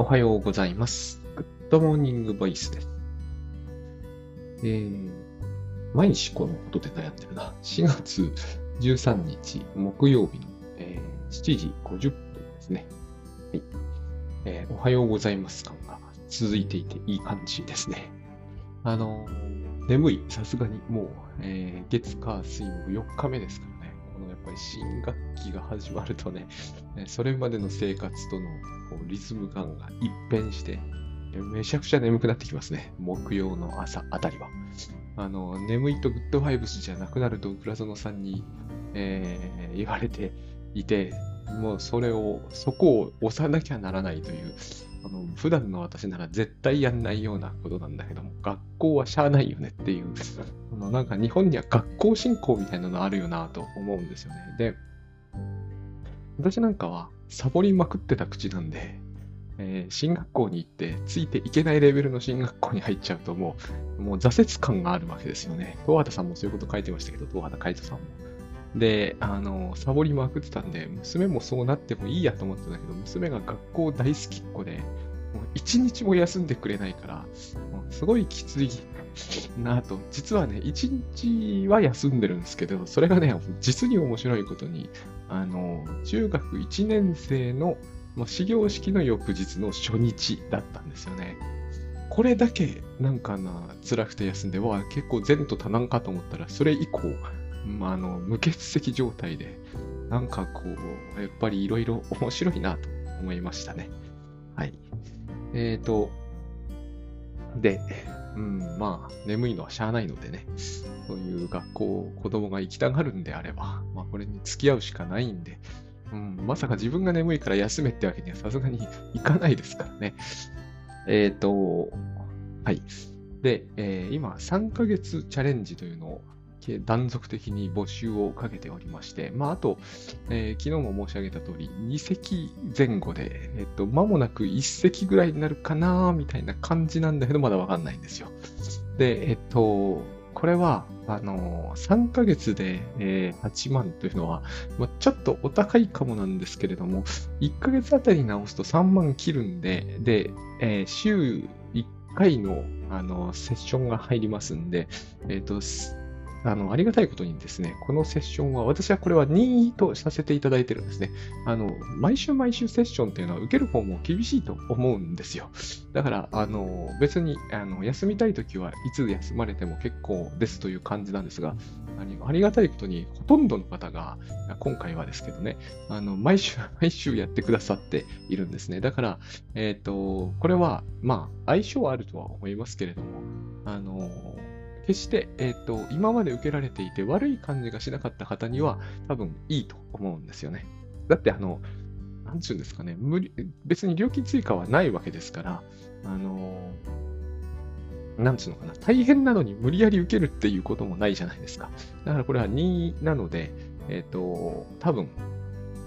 おはようございます。グッドモーニングボイスです。えー、毎日このことで悩んでるな。4月13日木曜日の、えー7時50分ですね。はい。えーおはようございます感が続いていていい感じですね。あの眠い。さすがにもう、えー月火水木4日目ですから。のやっぱり新学期が始まるとね、それまでの生活とのこうリズム感が一変して、めちゃくちゃ眠くなってきますね。木曜の朝あたりは。あの、眠いとグッドファイブスじゃなくなると倉園さんに、えー言われていて、もうそれを、そこを押さなきゃならないという、あの普段の私なら絶対やんないようなことなんだけども、学校はしゃあないよねっていう、あのなんか日本には学校振興みたいなのあるよなと思うんですよね。で、私なんかはサボりまくってた口なんで、えー進学校に行ってついていけないレベルの進学校に入っちゃうともう、もう挫折感があるわけですよね。東畑さんもそういうこと書いてましたけど、東畑海人さんも。で、あの、サボりまくってたんで、娘もそうなってもいいやと思ってたけど、娘が学校大好きっ子で、もう一日も休んでくれないから、もうすごいきついなぁと。実はね、一日は休んでるんですけど、それがね、実に面白いことに、あの、中学1年生のまあ始業式の翌日の初日だったんですよね。これだけなんかな、辛くて休んで、わ、結構前途多難かと思ったら、それ以降、まあ、の、無欠席状態で、なんかこう、やっぱりいろいろ面白いなと思いましたね。はい。えーと、で、うん、まあ、眠いのはしゃあないのでね、そういう学校、子供が行きたがるんであれば、まあ、これに付き合うしかないんで、うん、まさか自分が眠いから休めってわけにはさすがにいかないですからね。えっ、と、はい。で、えー今、3ヶ月チャレンジというのを断続的に募集をかけておりまして、まあ、あと、えー昨日も申し上げた通り、2席前後で、えっ、と、間もなく1席ぐらいになるかな、みたいな感じなんだけど、まだわかんないんですよ。で、えっ、と、これは、あのー、3ヶ月で、えー8万というのは、まあ、ちょっとお高いかもなんですけれども、1ヶ月あたり直すと3万切るんで、で、えー週1回のあのセッションが入りますんで、えっ、と、あの、ありがたいことにですね、このセッションは、私はこれは任意とさせていただいてるんですね。あの、毎週毎週セッションっていうのは受ける方も厳しいと思うんですよ。だから、あの、別に、あの、休みたいときはいつ休まれても結構ですという感じなんですが、あありがたいことに、ほとんどの方が、今回はですけどね、あの、毎週、毎週やってくださっているんですね。だから、えっ、と、これは、まあ、相性はあるとは思いますけれども、あの、決して、えっ、と、今まで受けられていて悪い感じがしなかった方には、多分いいと思うんですよね。だって、あの、なんちゅうんですかね、無理別に料金追加はないわけですから、あの、なんつうのかな、大変なのに無理やり受けるっていうこともないじゃないですか。だからこれは任意なので、えっ、と、多分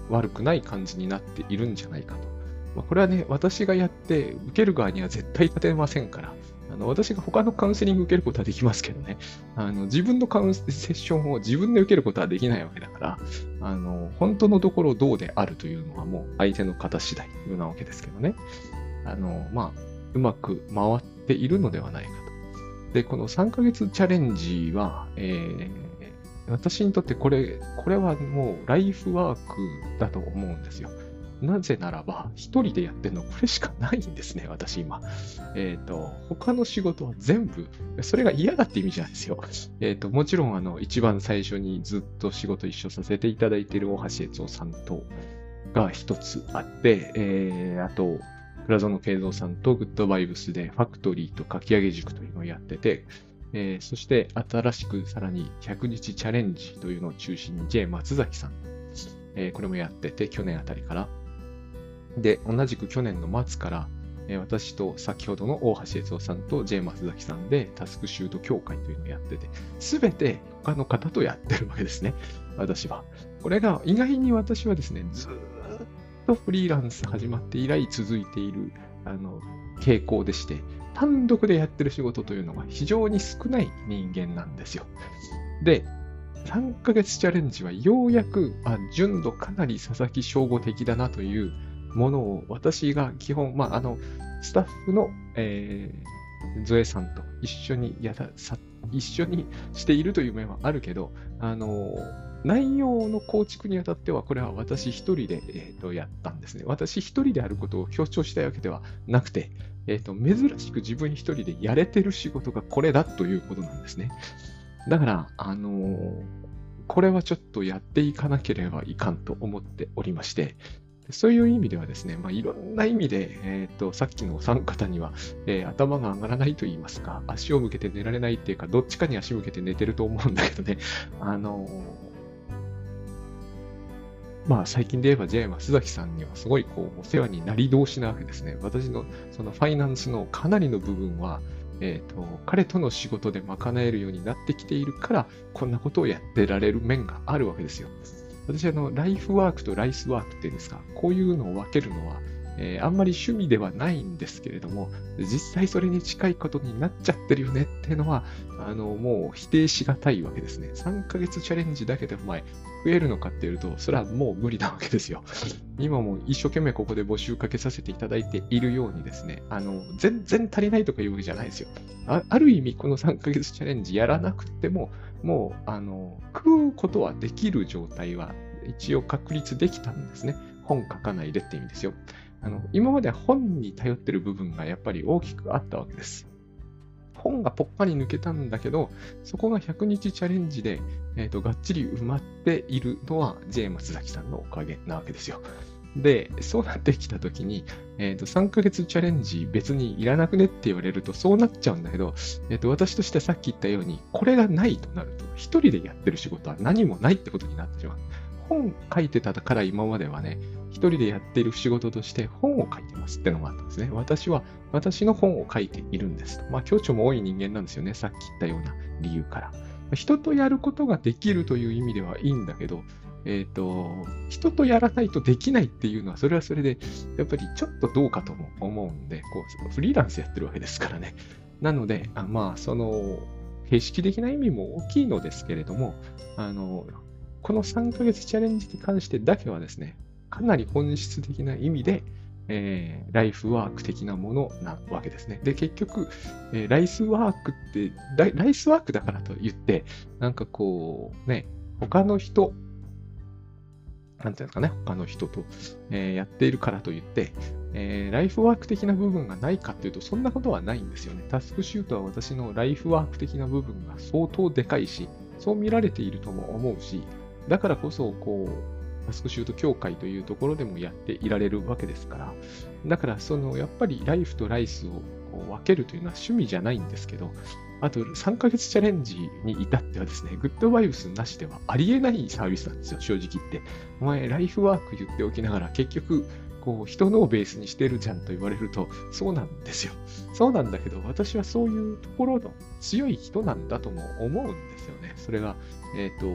悪くない感じになっているんじゃないかと。まあ、これはね、私がやって受ける側には絶対立てませんから、あの私が他のカウンセリング受けることはできますけどね、あの自分のカウンセッションを自分で受けることはできないわけだから、あの本当のところどうであるというのはもう相手の方次第なわけですけどね。あの、まあ、うまく回っているのではないかと。で、この3ヶ月チャレンジは、えー私にとってこれ、これはもうライフワークだと思うんですよ。なぜならば、一人でやってるのこれしかないんですね、私今。えっ、と、他の仕事は全部、それが嫌だって意味じゃないですよ。えっ、と、もちろん、あの、一番最初にずっと仕事一緒させていただいている大橋悦夫さんと、が一つあって、えー、あと、倉園慶三さんとグッドバイブスでファクトリーと書き上げ塾というのをやってて、えーそして新しくさらに100日チャレンジというのを中心に J 松崎さん、えーこれもやってて、去年あたりから。で、同じく去年の末から、え私と先ほどの大橋悦夫さんと J 松崎さんでタスクシュート協会というのをやってて、すべて他の方とやってるわけですね。私は。これが意外に私はですね、ずっとフリーランス始まって以来続いているあの傾向でして、単独でやってる仕事というのが非常に少ない人間なんですよ。で、3ヶ月チャレンジはようやく、あ、純度かなり佐々木翔吾的だなという、ものを私が基本、まあ、あの、スタッフの、えー、ゾエさんと一緒にやたさ、一緒にしているという面はあるけど、あの、内容の構築にあたっては、これは私一人で、えーと、やったんですね。私一人であることを強調したいわけではなくて、えーと、珍しく自分一人でやれてる仕事がこれだということなんですね。だから、あのー、これはちょっとやっていかなければいかんと思っておりまして、そういう意味ではですね、まあ、いろんな意味で、え、ー、と、さっきのお三方には、えー、頭が上がらないと言いますか、足を向けて寝られないっていうか、どっちかに足向けて寝てると思うんだけどね、あのー、まあ最近で言えば J 松崎さんにはすごいこうお世話になり同士なわけですね。私のそのファイナンスのかなりの部分は、えーと、彼との仕事で賄えるようになってきているから、こんなことをやってられる面があるわけですよ。私、あの、ライフワークとライスワークっていうんですか、こういうのを分けるのは、えー、あんまり趣味ではないんですけれども、実際それに近いことになっちゃってるよねっていうのは、あの、もう否定しがたいわけですね。3ヶ月チャレンジだけでお前、増えるのかっていうと、それはもう無理なわけですよ。今も一生懸命ここで募集かけさせていただいているようにですね、あの、全然足りないとかいうわけじゃないですよ。あある意味、この3ヶ月チャレンジやらなくても、もう、あの、食うことはできる状態は一応確立できたんですね。本書かないでって意味ですよ。あの今まで本に頼ってる部分がやっぱり大きくあったわけです。本がぽっかり抜けたんだけど、そこが100日チャレンジで、えーと、がっちり埋まっているのは J 松崎さんのおかげなわけですよ。で、そうなってきたときに、えーと、3ヶ月チャレンジ別にいらなくねって言われるとそうなっちゃうんだけど、えーと、私としてさっき言ったように、これがないとなると、一人でやってる仕事は何もないってことになってしまう。本書いてたから今まではね、一人でやっている仕事として本を書いてますってのがあったんですね。私は私の本を書いているんです。まあ、協調も多い人間なんですよね。さっき言ったような理由から。人とやることができるという意味ではいいんだけど、え、ー、と、人とやらないとできないっていうのは、それはそれで、やっぱりちょっとどうかとも思うんで、こう、フリーランスやってるわけですからね。なので、あまあ、その、形式的な意味も大きいのですけれども、あの、この3ヶ月チャレンジに関してだけはですね、かなり本質的な意味で、えー、ライフワーク的なものなわけですね。で、結局、えー、ライスワークってライ、ライスワークだからと言って、なんかこう、ね、他の人なんていうんですかね、他の人と、えー、やっているからといって、えー、ライフワーク的な部分がないかっていうと、そんなことはないんですよね。タスクシュートは私のライフワーク的な部分が相当でかいし、そう見られているとも思うし、だからこそ、こう、タスクシュート協会というところでもやっていられるわけですから、だから、その、やっぱりライフとライスを分けるというのは趣味じゃないんですけど、あと3ヶ月チャレンジに至ってはですね、グッドバイブスなしではありえないサービスなんですよ、正直言って。お前、ライフワーク言っておきながら、結局、こう、人のをベースにしてるじゃんと言われると、そうなんですよ。そうなんだけど、私はそういうところの強い人なんだとも思うんですよね。それが、えっ、ー、と、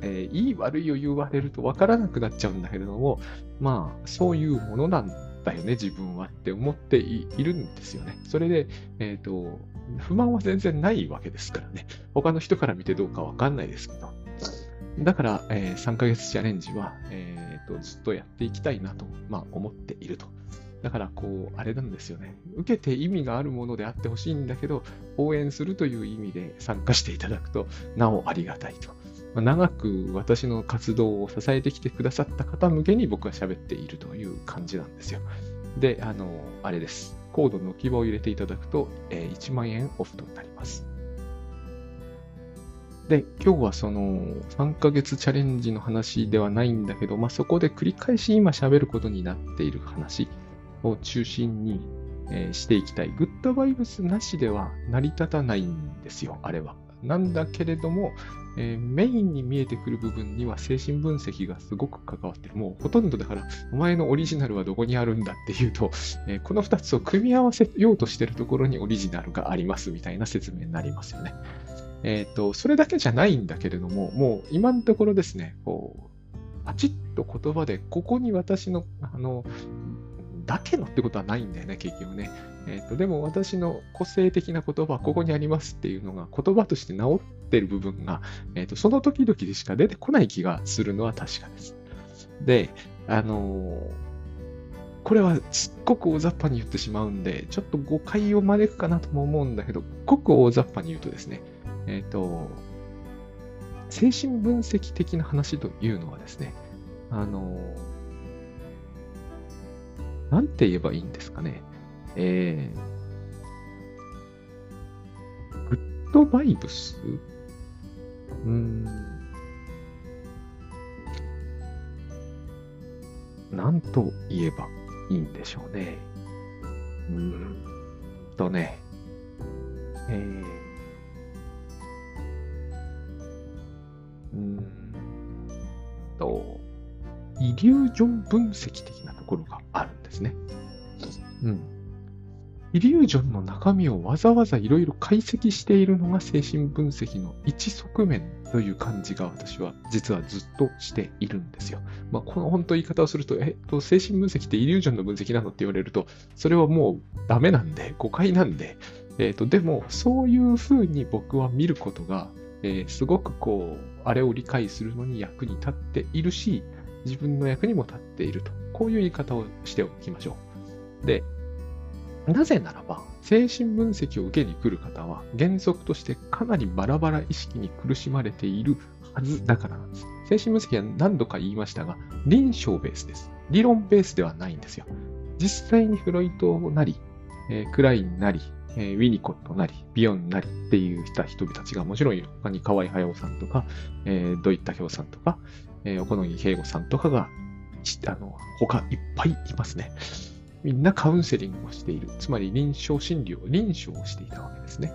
えー、いい悪いを言われると分からなくなっちゃうんだけれども、まあ、そういうものなんだよね、自分はって思っているんですよね。それで、えっ、ー、と、不満は全然ないわけですからね。他の人から見てどうかわかんないですけど。だから、えー、3ヶ月チャレンジは、えーと、ずっとやっていきたいなと、まあ、思っていると。だから、こう、あれなんですよね。受けて意味があるものであってほしいんだけど、応援するという意味で参加していただくと、なおありがたいと。まあ、長く私の活動を支えてきてくださった方向けに僕は喋っているという感じなんですよ。で、あの、あれです。コードの希望を入れていただくと、え、1万円オフとなります。で、今日はその3ヶ月チャレンジの話ではないんだけど、まあ、そこで繰り返し今喋ることになっている話を中心に、え、していきたい。グッドバイブスなしでは成り立たないんですよ、あれは。なんだけれども、えー、メインに見えてくる部分には精神分析がすごく関わってる。もうほとんどだから、お前のオリジナルはどこにあるんだっていうと、えー、この2つを組み合わせようとしてるところにオリジナルがありますみたいな説明になりますよね。えっ、ー、と、それだけじゃないんだけれども、もう今のところですね、こう、パチッと言葉で、ここに私の、あの、だけのってことはないんだよね、結局ね。えーと、でも私の個性的な言葉はここにありますっていうのが言葉として治ってる部分が、えーと、その時々でしか出てこない気がするのは確かです。で、あのー、これはすっごく大雑把に言ってしまうんで、ちょっと誤解を招くかなとも思うんだけど、ごく大雑把に言うとですね、えっ、ー、と、精神分析的な話というのはですね、あの、なんて言えばいいんですかね。えー、グッドバイブス？うん。なんと言えばいいんでしょうね。うんとね、えー、うんと、イリュージョン分析的なところがですね。うん。イリュージョンの中身をわざわざいろいろ解析しているのが精神分析の一側面という感じが私は実はずっとしているんですよ。まあ、この本当言い方をすると、えっと、精神分析ってイリュージョンの分析なのって言われると、それはもうダメなんで、誤解なんで、えっと、でも、そういうふうに僕は見ることが、えー、すごくこう、あれを理解するのに役に立っているし、自分の役にも立っていると。こういう言い方をしておきましょう。で、なぜならば、精神分析を受けに来る方は、原則としてかなりバラバラ意識に苦しまれているはずだからなんです。精神分析は何度か言いましたが、臨床ベースです。理論ベースではないんですよ。実際にフロイトなり、えー、クラインなり、えー、ウィニコットなり、ビヨンなりっていう人たちがもちろん他に河合駿さんとか、えー、土井武雄さんとか、えー、小野木慶吾さんとかが、あの、他いっぱいいますね。みんなカウンセリングをしている。つまり臨床心理を、臨床をしていたわけですね。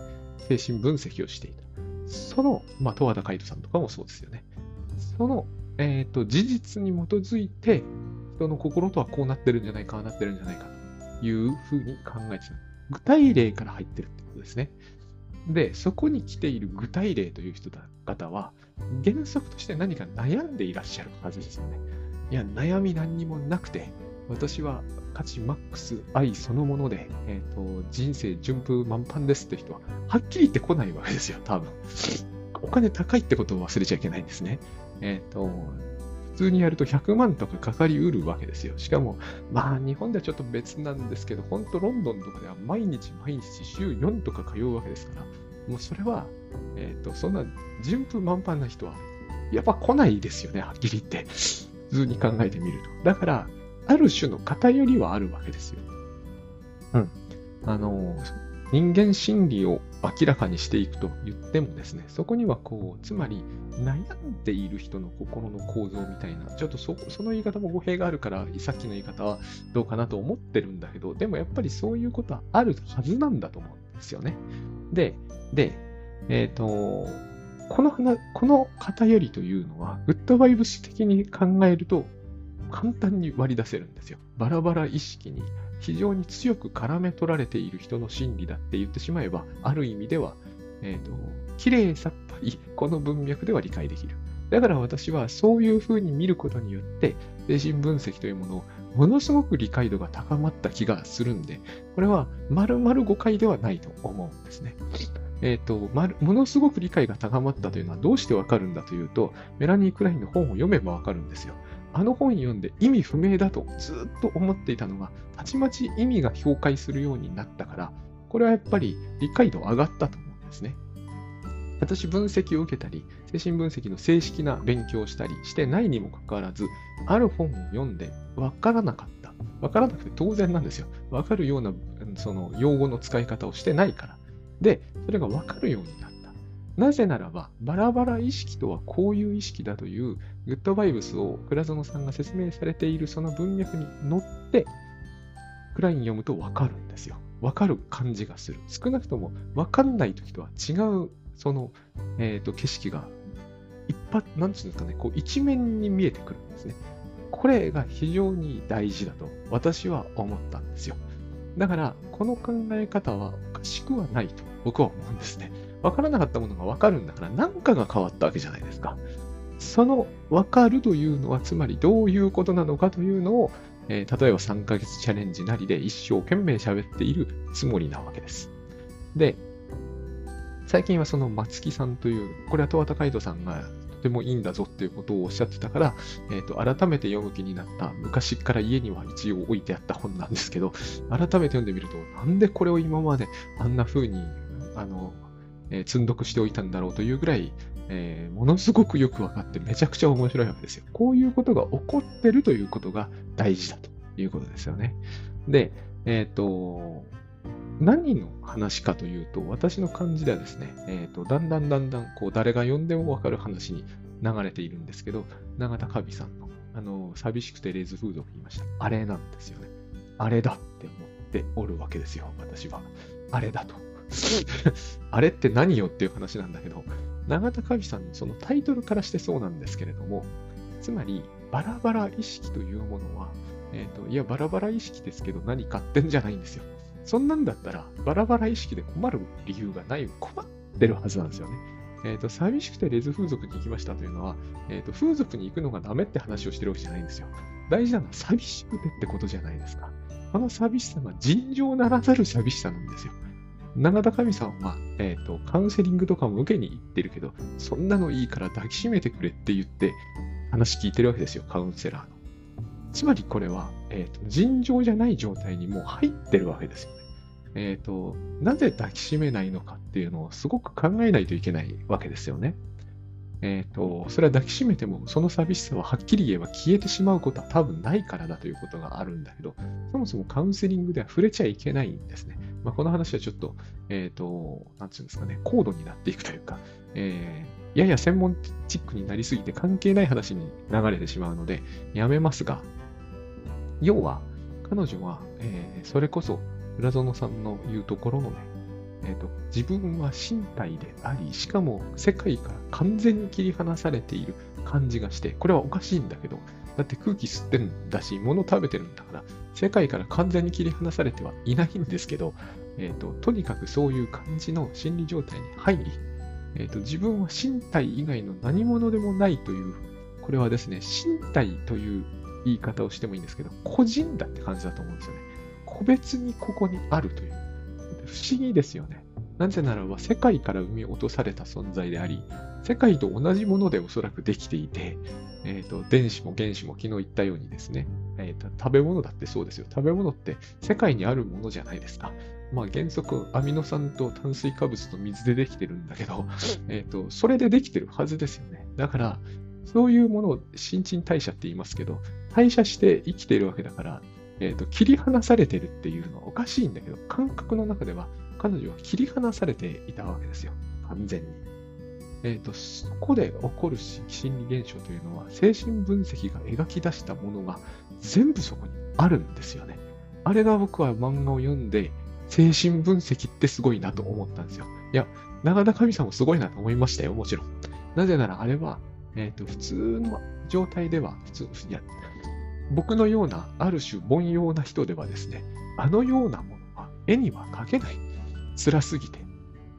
精神分析をしていた。その、まあ、十和田海人さんとかもそうですよね。その、えっ、ー、と、事実に基づいて、人の心とはこうなってるんじゃないか、ああなってるんじゃないかというふうに考えてた。具体例から入ってるってことですね。で、そこに来ている具体例という人方は、原則として何か悩んでいらっしゃるはずですよね。いや、悩み何にもなくて、私は価値マックス愛そのもので、え、ー、と、人生順風満帆ですって人は、はっきり言ってこないわけですよ、多分。お金高いってことを忘れちゃいけないんですね。えっ、ー、と、普通にやると100万とかかかりうるわけですよ。しかも、まあ、日本ではちょっと別なんですけど、本当ロンドンとかでは毎日毎日週4とか通うわけですから、もうそれは、えっ、ー、と、そんな順風満帆な人は、やっぱ来ないですよね、はっきり言って。普通に考えてみると。だから、ある種の偏りはあるわけですよ。うん。あの、人間心理を明らかにしていくと言ってもですね、そこにはこう、つまり悩んでいる人の心の構造みたいな、ちょっとそその言い方も語弊があるから、さっきの言い方はどうかなと思ってるんだけど、でもやっぱりそういうことはあるはずなんだと思うんですよね。で、で、えっ、ー、と、このこの偏りというのは、グッドバイブス的に考えると、簡単に割り出せるんですよ。バラバラ意識に非常に強く絡め取られている人の心理だって言ってしまえば、ある意味では、えっ、ー、と、綺麗さっぱり、この文脈では理解できる。だから私はそういうふうに見ることによって、精神分析というものをものすごく理解度が高まった気がするんで、これは丸々誤解ではないと思うんですね。えっ、ー、と、ま、ものすごく理解が高まったというのはどうしてわかるんだというと、メラニー・クラインの本を読めばわかるんですよ。あの本読んで意味不明だとずっと思っていたのが、たちまち意味が評価するようになったから、これはやっぱり理解度上がったと思うんですね。私、分析を受けたり、精神分析の正式な勉強をしたりしてないにもかかわらず、ある本を読んで分からなかった。分からなくて当然なんですよ。分かるようなその用語の使い方をしてないから。で、それが分かるようになった。なぜならば、バラバラ意識とはこういう意識だというグッドバイブスを倉園さんが説明されているその文脈に乗って、クライン読むとわかるんですよ。わかる感じがする。少なくともわかんない時とは違う、その、えっ、ー、と、景色が、一発、なんていうんですかね、こう一面に見えてくるんですね。これが非常に大事だと私は思ったんですよ。だから、この考え方はおかしくはないと僕は思うんですね。わからなかったものがわかるんだから何かが変わったわけじゃないですか。その分かるというのは、つまりどういうことなのかというのを、えー、例えば3ヶ月チャレンジなりで一生懸命喋っているつもりなわけです。で、最近はその松木さんという、これは戸和海人さんがってもいいんだぞっていうことをおっしゃってたから、えっ、と、改めて読む気になった昔から家には一応置いてあった本なんですけど、改めて読んでみると、なんでこれを今まであんな風に、あの、えー、積んどくしておいたんだろうというぐらい、えー、ものすごくよくわかってめちゃくちゃ面白いわけですよ。こういうことが起こってるということが大事だということですよね。で、えっ、ー、と、何の話かというと、私の感じではですね、えっ、ー、と、だんだんだんだん、こう、誰が読んでもわかる話に流れているんですけど、永田カビさんの、あの、寂しくてレーズ風俗にいました。あれなんですよね。あれだって思っておるわけですよ、私は。あれだと。あれって何よっていう話なんだけど、永田カビさんのそのタイトルからしてそうなんですけれども、つまり、バラバラ意識というものは、え、ー、と、いや、バラバラ意識ですけど何かってんじゃないんですよ。そんなんだったら、バラバラ意識で困る理由がない、困ってるはずなんですよね。えっ、ー、と、寂しくてレズ風俗に行きましたというのは、えっ、ー、と、風俗に行くのがダメって話をしてるわけじゃないんですよ。大事なのは寂しくてってことじゃないですか。あの寂しさが尋常ならざる寂しさなんですよ。永田神さんは、え、ー、と、カウンセリングとかも受けに行ってるけど、そんなのいいから抱きしめてくれって言って話聞いてるわけですよ、カウンセラーの。つまりこれは、え、ー、と、尋常じゃない状態にもう入ってるわけですよね。えっ、ー、と、なぜ抱きしめないのかっていうのをすごく考えないといけないわけですよね。えっ、ー、と、それは抱きしめても、その寂しさははっきり言えば消えてしまうことは多分ないからだということがあるんだけど、そもそもカウンセリングでは触れちゃいけないんですね。まあ、この話はちょっと、えっ、ー、と、なんていうんですかね、高度になっていくというか、えー、やや専門チックになりすぎて関係ない話に流れてしまうので、やめますが、要は、彼女は、えー、それこそ浦園さんの言うところのね、えーと、自分は身体であり、しかも世界から完全に切り離されている感じがして、これはおかしいんだけど、だって空気吸ってるんだし、物食べてるんだから、世界から完全に切り離されてはいないんですけど、えーと、とにかくそういう感じの心理状態に入り、えーと、自分は身体以外の何者でもないという、これはですね、身体という言い方をしてもいいんですけど、個人だって感じだと思うんですよね。個別にここにあるという。不思議ですよね。なぜならば世界から生み落とされた存在であり、世界と同じものでおそらくできていて、えーと、電子も原子も昨日言ったようにですね、えーと、食べ物だってそうですよ。食べ物って世界にあるものじゃないですか。まあ原則アミノ酸と炭水化物と水でできてるんだけど、えーと、それでできてるはずですよね。だから、そういうものを新陳代謝って言いますけど、代謝して生きているわけだから、えーと、切り離されてるっていうのはおかしいんだけど、感覚の中では彼女は切り離されていたわけですよ。完全に。え、ー、と、そこで起こる心理現象というのは、精神分析が描き出したものが全部そこにあるんですよね。あれが僕は漫画を読んで、精神分析ってすごいなと思ったんですよ。いや、長田神さんもすごいなと思いましたよ、もちろん。なぜならあれは、えっ、ー、と、普通の状態では、普通、いや、僕のような、ある種凡庸な人ではですね、あのようなものは絵には描けない。辛すぎて。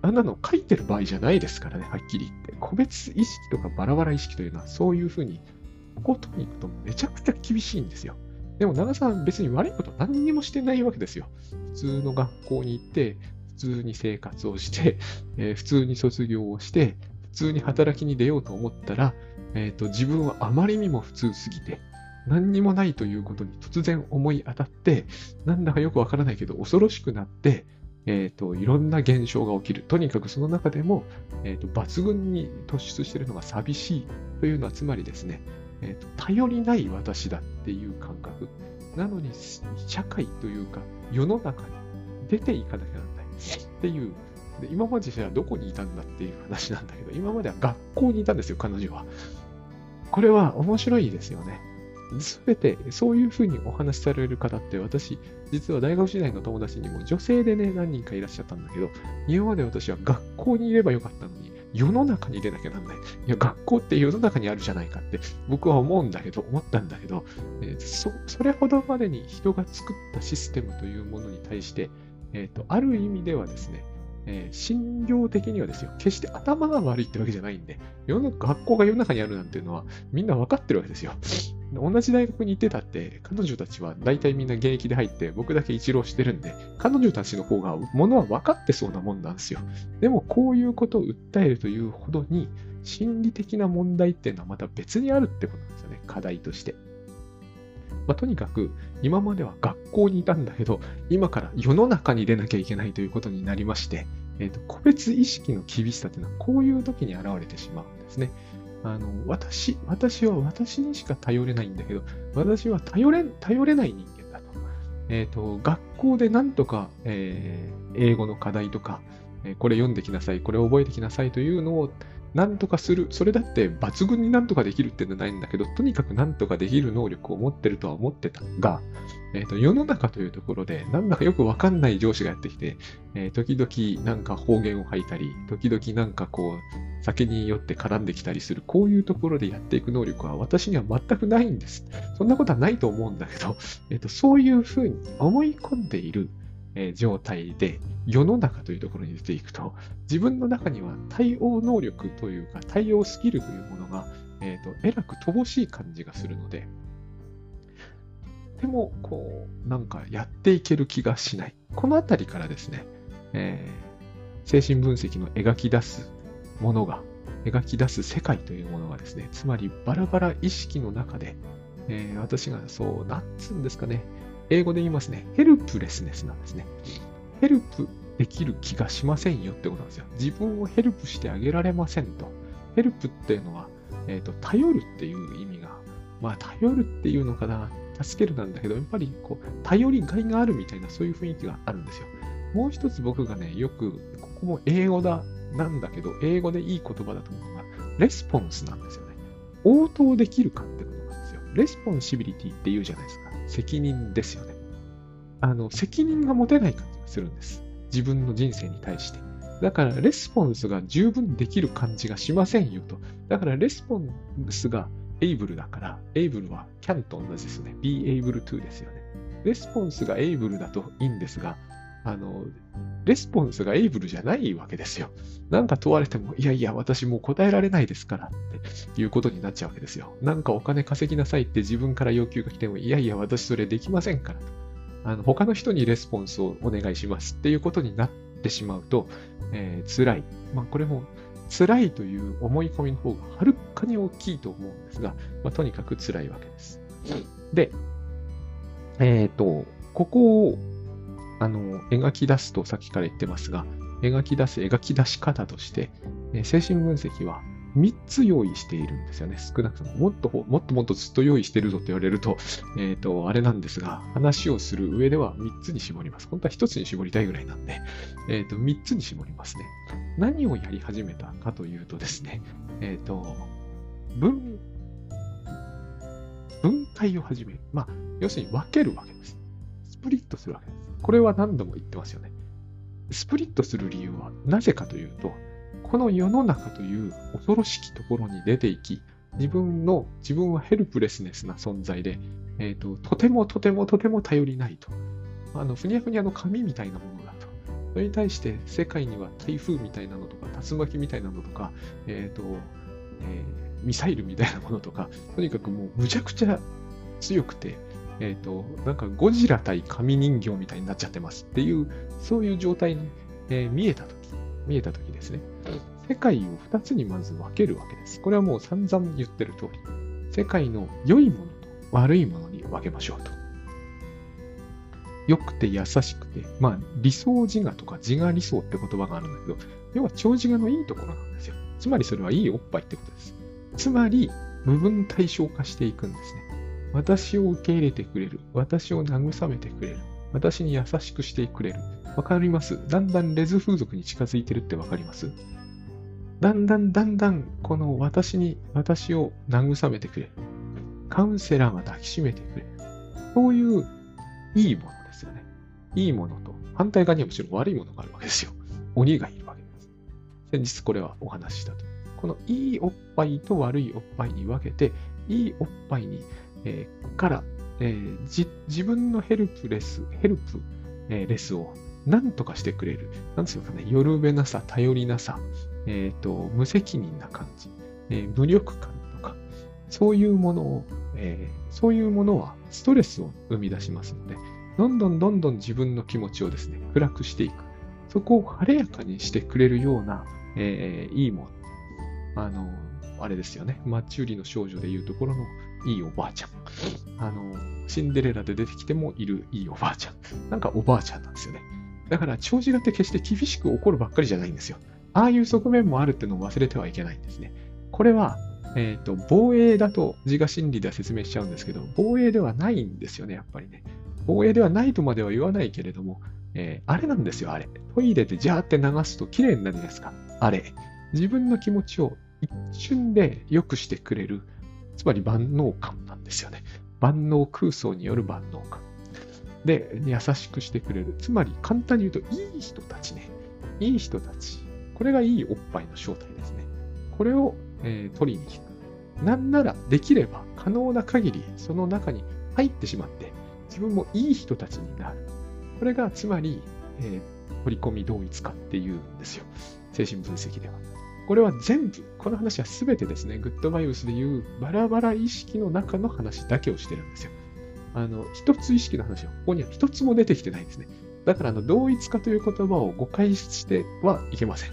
あんなの描いてる場合じゃないですからね、はっきり言って。個別意識とかバラバラ意識というのは、そういうふうに、こことに行くとめちゃくちゃ厳しいんですよ。でも、長さん別に悪いこと何にもしてないわけですよ。普通の学校に行って、普通に生活をして、えー、普通に卒業をして、普通に働きに出ようと思ったら、えーと自分はあまりにも普通すぎて、何にもないということに突然思い当たって、なんだかよくわからないけど恐ろしくなって、え、ー、と、いろんな現象が起きる。とにかくその中でも、え、ー、と、抜群に突出しているのが寂しいというのは、つまりですね、え、ー、と、頼りない私だっていう感覚。なのに、社会というか、世の中に出ていかなきゃならないっていう、で今までじゃあどこにいたんだっていう話なんだけど、今までは学校にいたんですよ、彼女は。これは面白いですよね。すべてそういうふうにお話しされる方って私、実は大学時代の友達にも女性でね、何人かいらっしゃったんだけど、今まで私は学校にいればよかったのに、世の中に出なきゃなんない。いや、学校って世の中にあるじゃないかって僕は思うんだけど、思ったんだけど、えー、そそれほどまでに人が作ったシステムというものに対して、えーと、ある意味ではですね、えー、心情的にはですよ、決して頭が悪いってわけじゃないんで、世の学校が世の中にあるなんていうのはみんな分かってるわけですよ。同じ大学に行ってたって、彼女たちは大体みんな現役で入って、僕だけ一浪してるんで、彼女たちの方がものは分かってそうなもんなんですよ。でも、こういうことを訴えるというほどに、心理的な問題っていうのはまた別にあるってことなんですよね、課題として。まあ、とにかく、今までは学校にいたんだけど、今から世の中に出なきゃいけないということになりまして、えーと、個別意識の厳しさっていうのはこういう時に現れてしまうんですね。あの私、私は私にしか頼れないんだけど、私は頼れ頼れない人間だと。えっ、ー、と、学校でなんとか、えー、英語の課題とか、えー、これ読んできなさい、これ覚えてきなさいというのをなんとかする。それだって抜群になんとかできるっていうのはないんだけど、とにかくなんとかできる能力を持ってるとは思ってたが、えっ、ー、と、世の中というところで、なんだかよくわかんない上司がやってきて、えー、時々なんか方言を吐いたり、時々なんかこう、酒によって絡んできたりする、こういうところでやっていく能力は私には全くないんです。そんなことはないと思うんだけど、えっ、ー、と、そういうふうに思い込んでいるえ状態で世の中というところに出ていくと、自分の中には対応能力というか、対応スキルというものが、えーと、えらく乏しい感じがするので、でも、こう、なんかやっていける気がしない。このあたりからですね、えー、精神分析の描き出すものが、描き出す世界というものがですね、つまりバラバラ意識の中で、えー、私がそう、なんつうんですかね、英語で言いますね、ヘルプレスネスなんですね。ヘルプできる気がしませんよってことなんですよ。自分をヘルプしてあげられませんと。ヘルプっていうのは、えーと、頼るっていう意味が、まあ頼るっていうのかな、助けるなんだけど、やっぱりこう頼りがいがあるみたいなそういう雰囲気があるんですよ。もう一つ僕がね、よく、ここも英語だ、なんだけど、英語でいい言葉だと思うのが、レスポンスなんですよね。応答できるかってことなんですよ。 responsibility って言うじゃないですか。責任ですよね。あの、責任が持てない感じがするんです。自分の人生に対して。だから、レスポンスが十分できる感じがしませんよと。だから、レスポンスが able だから、 able は can と同じですね。be able to ですよね。レスポンスが able だといいんですが、あの、レスポンスが able じゃないわけですよ。なんか問われても、いやいや、私もう答えられないですからっていうことになっちゃうわけですよ。なんかお金稼ぎなさいって自分から要求が来ても、いやいや、私それできませんからと。あの他の人にレスポンスをお願いしますっていうことになってしまうと、えー、辛い。まあ、これも辛いという思い込みの方がはるかに大きいと思うんですが、まあ、とにかく辛いわけです。で、えっ、ー、と、ここをあの、描き出すとさっきから言ってますが、描き出す描き出し方として、え精神分析は3つ用意しているんですよね。少なくとも、もっと、もっともっとずっと用意してるぞって言われると、えっ、ー、と、あれなんですが、話をする上では3つに絞ります。本当は1つに絞りたいぐらいなんで、えっ、ー、と、3つに絞りますね。何をやり始めたかというとですね、えっ、ー、と、分、分解を始める。まあ、要するに分けるわけです。スプリットするわけです。これは何度も言ってますよね。スプリットする理由はなぜかというと、この世の中という恐ろしきところに出ていき、自分の、自分はヘルプレスネスな存在で、え、ー、と、とてもとてもとても頼りないと。あの、ふにゃふにゃの紙みたいなものだと。それに対して世界には台風みたいなのとか、竜巻みたいなのとか、えっ、ー、と、えー、ミサイルみたいなものとか、とにかくもうむちゃくちゃ強くて、えっ、ー、と、なんかゴジラ対紙人形みたいになっちゃってますっていう、そういう状態に、えー、見えたとき、見えたときですね。世界を2つにまず分けるわけです。これはもう散々言ってる通り、世界の良いものと悪いものに分けましょうと。良くて優しくて、まあ理想自我とか自我理想って言葉があるんだけど、要は長自我のいいところなんですよ。つまりそれはいいおっぱいってことです。つまり、部分対象化していくんですね。私を受け入れてくれる。私を慰めてくれる。私に優しくしてくれる。わかります？だんだんレズ風俗に近づいてるってわかります？だんだんだんだんこの私に、私を慰めてくれる。カウンセラーが抱きしめてくれる。そういういいものですよね。いいものと、反対側にはもちろん悪いものがあるわけですよ。鬼がいるわけです。先日これはお話ししたと。このいいおっぱいと悪いおっぱいに分けて、いいおっぱいにえー、から、えー、自分のヘルプレス、ヘルプ、えー、レスを何とかしてくれる。なんですかね、よるべなさ、頼りなさ、えっ、と、無責任な感じ、え無力感とか、そういうものを、えー、そういうものはストレスを生み出しますので、どんどんどんどん自分の気持ちをですね、暗くしていく。そこを晴れやかにしてくれるような、えー、いいもの。あの、あれですよね。マッチ売りの少女でいうところのいいおばあちゃん。あの、シンデレラで出てきてもいるいいおばあちゃん。なんかおばあちゃんなんですよね。だから、長寿って決して厳しく怒るばっかりじゃないんですよ。ああいう側面もあるっていうのを忘れてはいけないんですね。これは、えっ、ー、と、防衛だと自我心理では説明しちゃうんですけど、防衛ではないんですよね、やっぱりね。防衛ではないとまでは言わないけれども、えー、あれなんですよ、あれ。トイレでジャーって流すと綺麗になるじゃないですか。あれ。自分の気持ちを一瞬で良くしてくれる、つまり万能感なんですよね。万能空想による万能感。で、優しくしてくれる。つまり、簡単に言うと、いい人たちね。いい人たち。これがいいおっぱいの正体ですね。これを、えー、取りに行く。なんなら、できれば、可能な限り、その中に入ってしまって、自分もいい人たちになる。これが、つまり、えー、取り込み同一化っていうんですよ。精神分析では。これは全部、この話は全てですね、グッドバイオスでいうバラバラ意識の中の話だけをしてるんですよ。あの、一つ意識の話はここには一つも出てきてないんですね。だから、あの、同一化という言葉を誤解してはいけません。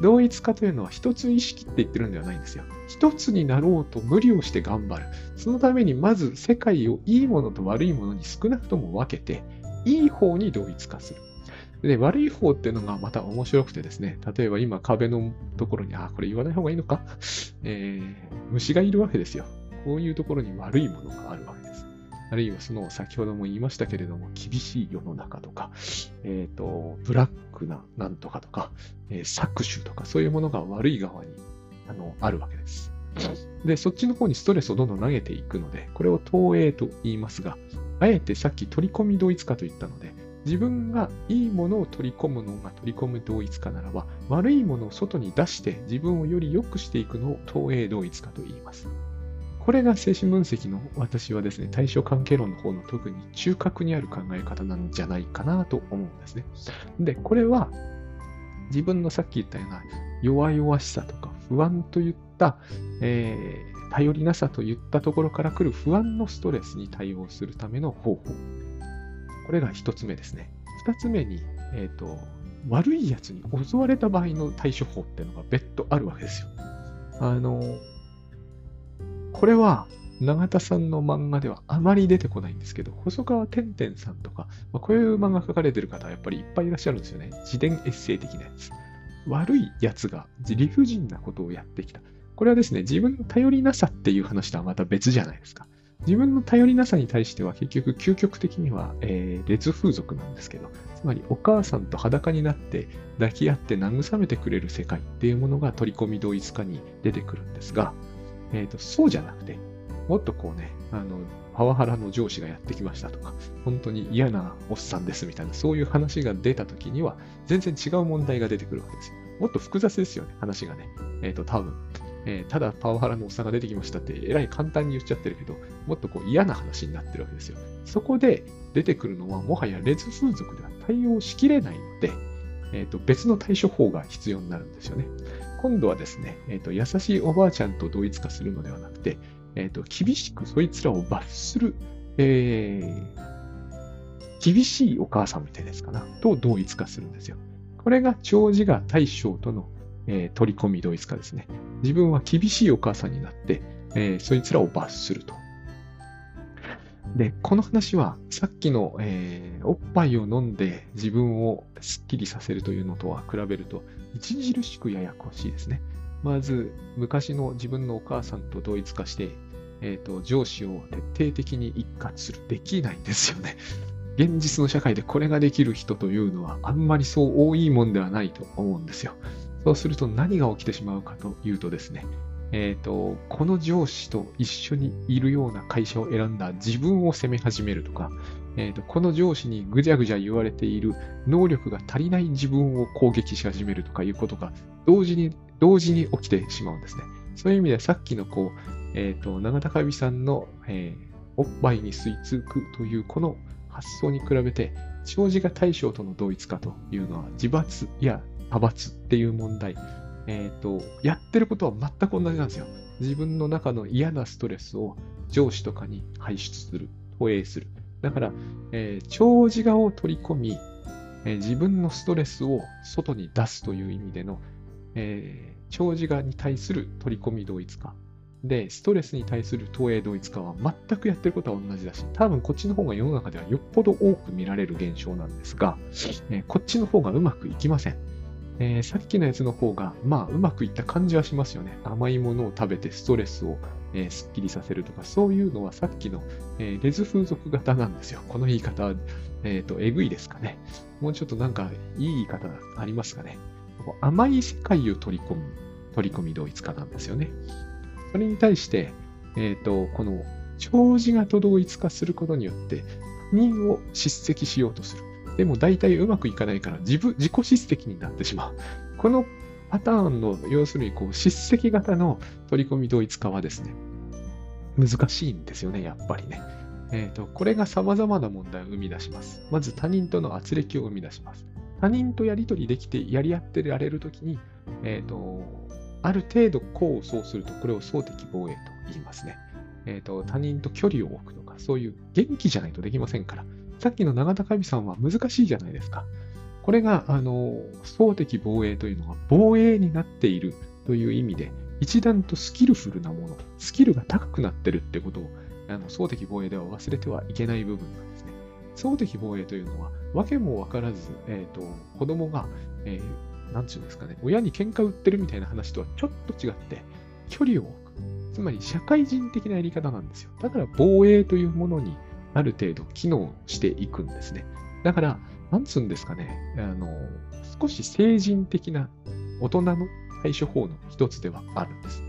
同一化というのは一つ意識って言ってるんではないんですよ。一つになろうと無理をして頑張る。そのためにまず世界をいいものと悪いものに少なくとも分けて、いい方に同一化する。で、悪い方っていうのがまた面白くてですね、例えば今壁のところに、あ、これ言わない方がいいのか、えー、虫がいるわけですよ。こういうところに悪いものがあるわけです。あるいはその先ほども言いましたけれども、厳しい世の中とか、えっ、ー、と、ブラックななんとかとか、えー、搾取とか、そういうものが悪い側にあのあるわけです。で、そっちの方にストレスをどんどん投げていくので、これを投影と言いますが、あえてさっき取り込み同一化と言ったので、自分がいいものを取り込むのが取り込む同一化ならば、悪いものを外に出して自分をより良くしていくのを投影同一化と言います。これが精神分析の私はですね、対象関係論の方の特に中核にある考え方なんじゃないかなと思うんですね。で、これは自分のさっき言ったような弱々しさとか不安といった、えー、頼りなさといったところから来る不安のストレスに対応するための方法。これが一つ目ですね。二つ目に、えっ、ー、と、悪いやつに襲われた場合の対処法っていうのが別途あるわけですよ。あの、これは、永田さんの漫画ではあまり出てこないんですけど、細川てんてんさんとか、まあ、こういう漫画描かれてる方はやっぱりいっぱいいらっしゃるんですよね。自伝エッセイ的なやつ。悪いやつが理不尽なことをやってきた。これはですね、自分の頼りなさっていう話とはまた別じゃないですか。自分の頼りなさに対しては結局究極的には、えー、列風俗なんですけど、つまりお母さんと裸になって抱き合って慰めてくれる世界っていうものが取り込み同一化に出てくるんですが、え、ー、と、そうじゃなくて、もっとこうね、あの、パワハラの上司がやってきましたとか、本当に嫌なおっさんですみたいな、そういう話が出たときには、全然違う問題が出てくるわけですよ。もっと複雑ですよね、話がね。えっ、ー、と、多分。えー、ただパワハラのおっさんが出てきましたって、えらい簡単に言っちゃってるけど、もっとこう嫌な話になってるわけですよ。そこで出てくるのは、もはやレズ風俗では対応しきれないので、え、ー、と、別の対処法が必要になるんですよね。今度はですね、え、ー、と、優しいおばあちゃんと同一化するのではなくて、え、ー、と、厳しくそいつらを罰する、えー、厳しいお母さんみたいですかな、と同一化するんですよ。これが長寿が大将との、えー、取り込み同一化ですね。自分は厳しいお母さんになって、えー、そいつらを罰すると。で、この話はさっきの、えー、おっぱいを飲んで自分をスッキリさせるというのとは比べると著しくややこしいですね。まず、昔の自分のお母さんと同一化して、えっ、ー、と、上司を徹底的に一括する。できないんですよね。現実の社会でこれができる人というのはあんまりそう多いもんではないと思うんですよ。そうすると何が起きてしまうかというとですね、え、ー、と、この上司と一緒にいるような会社を選んだ自分を責め始めるとか、えーと、この上司にぐじゃぐじゃ言われている能力が足りない自分を攻撃し始めるとかいうことが同時に、同時に起きてしまうんですね。そういう意味ではさっきのこう、え、ー、と、長高美さんの、えー、おっぱいに吸い付くというこの発想に比べて、長寿が大将との同一化というのは自罰や派閥っていう問題、えっ、ー、と、やってることは全く同じなんですよ。自分の中の嫌なストレスを上司とかに排出する、投影する。だから、えー、長自我を取り込み、えー、自分のストレスを外に出すという意味での、えー、長自我に対する取り込み同一化。で、ストレスに対する投影同一化は全くやってることは同じだし、多分こっちの方が世の中ではよっぽど多く見られる現象なんですが、えー、こっちの方がうまくいきません。えー、さっきのやつの方が、まあ、うまくいった感じはしますよね。甘いものを食べてストレスを、えー、すっきりさせるとか、そういうのはさっきの、えー、レズ風俗型なんですよ。この言い方は、えっ、と、えぐいですかね。もうちょっとなんか、いい言い方ありますかね。甘い世界を取り込む、取り込み同一化なんですよね。それに対して、えっ、と、この、長寿がと同一化することによって、他人を叱責しようとする。でも大体うまくいかないから自分、自己叱責になってしまう。このパターンの、要するにこう叱責型の取り込み同一化はですね、難しいんですよね、やっぱりね。え、ー、と、これが様々な問題を生み出します。まず他人との圧力を生み出します。他人とやり取りできて、やり合ってられるときに、え、ー、と、ある程度こうそうすると、これを相敵防衛と言いますね。えっ、ー、と、他人と距離を置くとか、そういう元気じゃないとできませんから。さっきの永田神さんは難しいじゃないですか。これが、あの、総的防衛というのが防衛になっているという意味で、一段とスキルフルなもの、スキルが高くなってるってことを、あの、総的防衛では忘れてはいけない部分なんですね。総的防衛というのは、わけもわからず、えっ、ー、と、子供が、えー、なんちゅうんですかね、親に喧嘩売ってるみたいな話とはちょっと違って、距離を置く。つまり社会人的なやり方なんですよ。だから防衛というものにある程度機能していくんですね。だから、なんつうんですかね、あの、少し成人的な大人の対処法の一つではあるんです。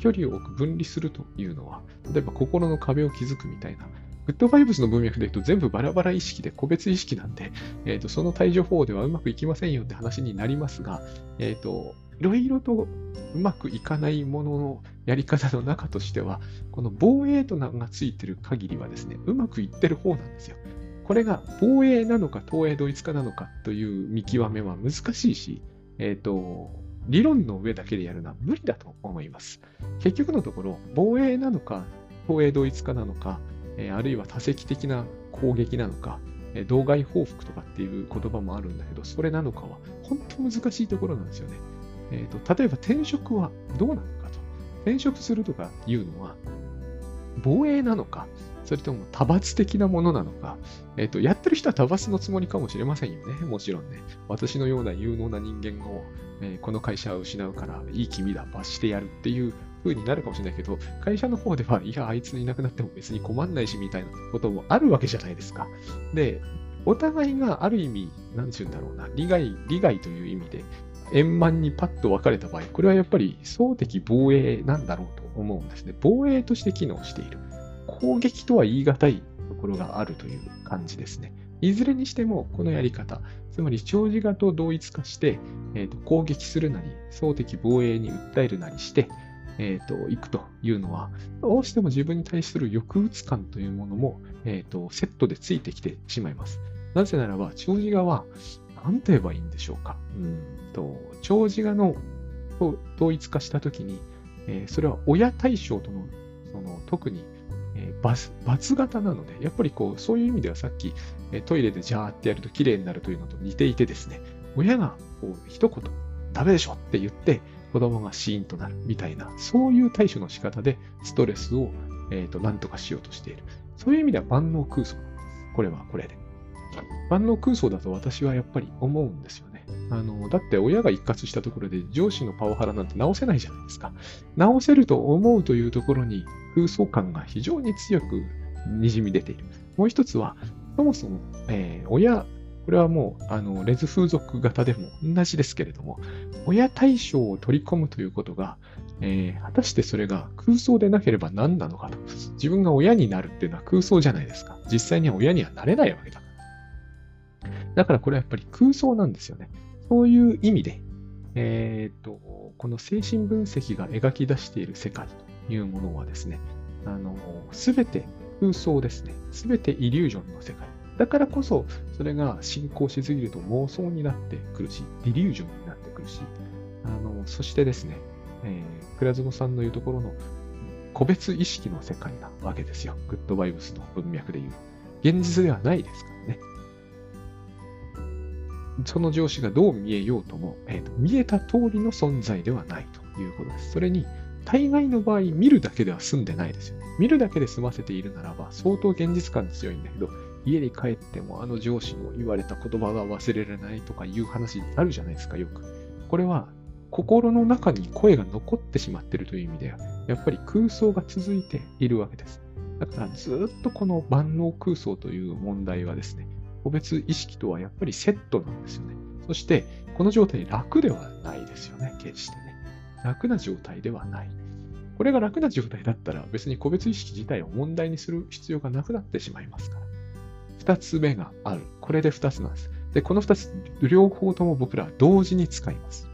距離を置く分離するというのは、例えば心の壁を築くみたいな、グッドバイブスの文脈で言うと全部バラバラ意識で個別意識なんで、えーと、その対処法ではうまくいきませんよって話になりますが、えっ、ー、と、いろいろとうまくいかないもののやり方の中としては、この防衛と名がついてる限りはですね、うまくいってる方なんですよ。これが防衛なのか投影同一化なのかという見極めは難しいし、えっ、ー、と、理論の上だけでやるのは無理だと思います。結局のところ、防衛なのか、投影同一化なのか、えー、あるいは多席的な攻撃なのか、えー、道外報復とかっていう言葉もあるんだけど、それなのかは本当難しいところなんですよね。えーと、例えば転職はどうなのかと。転職するとかいうのは、防衛なのか、それとも多罰的なものなのか、えっ、ー、と、やってる人は多罰のつもりかもしれませんよね。もちろんね。私のような有能な人間を、えー、この会社は失うから、いい君だ、罰してやるっていう風になるかもしれないけど、会社の方では、いや、あいついなくなっても別に困んないし、みたいなこともあるわけじゃないですか。で、お互いがある意味、なんて言うんだろうな、利害、利害という意味で、円満にパッと分かれた場合、これはやっぱり総的防衛なんだろうと思うんですね。防衛として機能している。攻撃とは言い難いところがあるという感じですね。いずれにしても、このやり方、つまり長寿画と同一化して、えーと、攻撃するなり、総的防衛に訴えるなりして、えーと、行くというのは、どうしても自分に対する抑うつ感というものも、えーと、セットでついてきてしまいます。なぜならば、長寿画は、何と言えばいいんでしょうか。うんと、長寿画の統一化したときに、えー、それは親対象との、その特に、えー、罰罰型なので、やっぱりこう、そういう意味ではさっき、えー、トイレでジャーってやると綺麗になるというのと似ていてですね、親がこう一言、ダメでしょって言って、子供がシーンとなるみたいな、そういう対処の仕方でストレスを、えーと、何とかしようとしている。そういう意味では万能空想なんです。これはこれで。万能空想だと私はやっぱり思うんですよね。あの、だって親が一括したところで上司のパワハラなんて直せないじゃないですか。直せると思うというところに空想感が非常に強く滲み出ている。もう一つは、そもそも、えー、親、これはもう、あの、レズ風俗型でも同じですけれども、親対象を取り込むということが、えー、果たしてそれが空想でなければ何なのかと。自分が親になるっていうのは空想じゃないですか。実際には親にはなれないわけだ。だからこれはやっぱり空想なんですよね。そういう意味で、えー、と、この精神分析が描き出している世界というものはですね、あの、すべて空想ですね。すべてイリュージョンの世界。だからこそ、それが進行しすぎると妄想になってくるし、ディリュージョンになってくるし、あの、そしてですね、えー、倉園さんの言うところの個別意識の世界なわけですよ。グッドバイブスの文脈で言う。現実ではないですから。その上司がどう見えようとも、えーと、見えた通りの存在ではないということです。それに、大概の場合、見るだけでは済んでないですよね。見るだけで済ませているならば、相当現実感強いんだけど、家に帰ってもあの上司の言われた言葉が忘れられないとかいう話あるじゃないですか、よく。これは、心の中に声が残ってしまっているという意味では、やっぱり空想が続いているわけです。だからずっとこの万能空想という問題はですね、個別意識とはやっぱりセットなんですよね。そして、この状態楽ではないですよね、決してね。楽な状態ではない。これが楽な状態だったら別に個別意識自体を問題にする必要がなくなってしまいますから。二つ目がある。これで二つなんです。で、この二つ、両方とも僕らは同時に使います。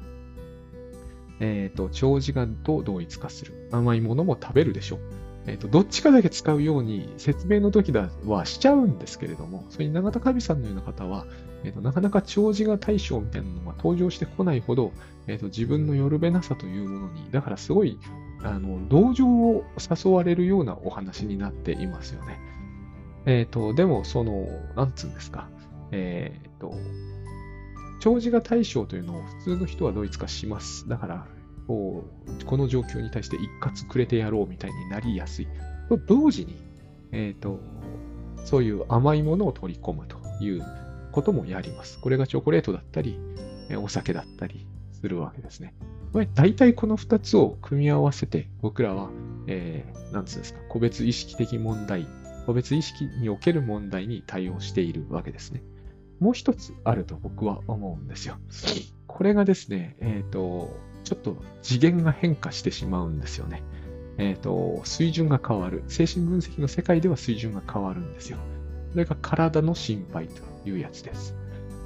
えっ、ー、と、長時間と同一化する。甘いものも食べるでしょう。えっ、ー、と、どっちかだけ使うように説明の時だはしちゃうんですけれども、それに永田神さんのような方は、えっ、ー、と、なかなか長寿が対象みたいなのが登場してこないほど、えっ、と、自分のよるべなさというものに、だからすごいあの、同情を誘われるようなお話になっていますよね。えっ、と、でも、その、なんつうんですか。えっ、と、長寿が対象というのを普通の人はドイツ化します。だから、こ、の状況に対して一括くれてやろうみたいになりやすい。同時に、え、ー、と、そういう甘いものを取り込むということもやります。これがチョコレートだったり、お酒だったりするわけですね。大体この2つを組み合わせて、僕らは、えー、なんつうんですか、個別意識的問題、個別意識における問題に対応しているわけですね。もう一つあると僕は思うんですよ。これがですね、えっ、ー、と、ちょっと次元が変化してしまうんですよね。えっ、ー、と、水準が変わる。精神分析の世界では水準が変わるんですよ。それが体の心配というやつです。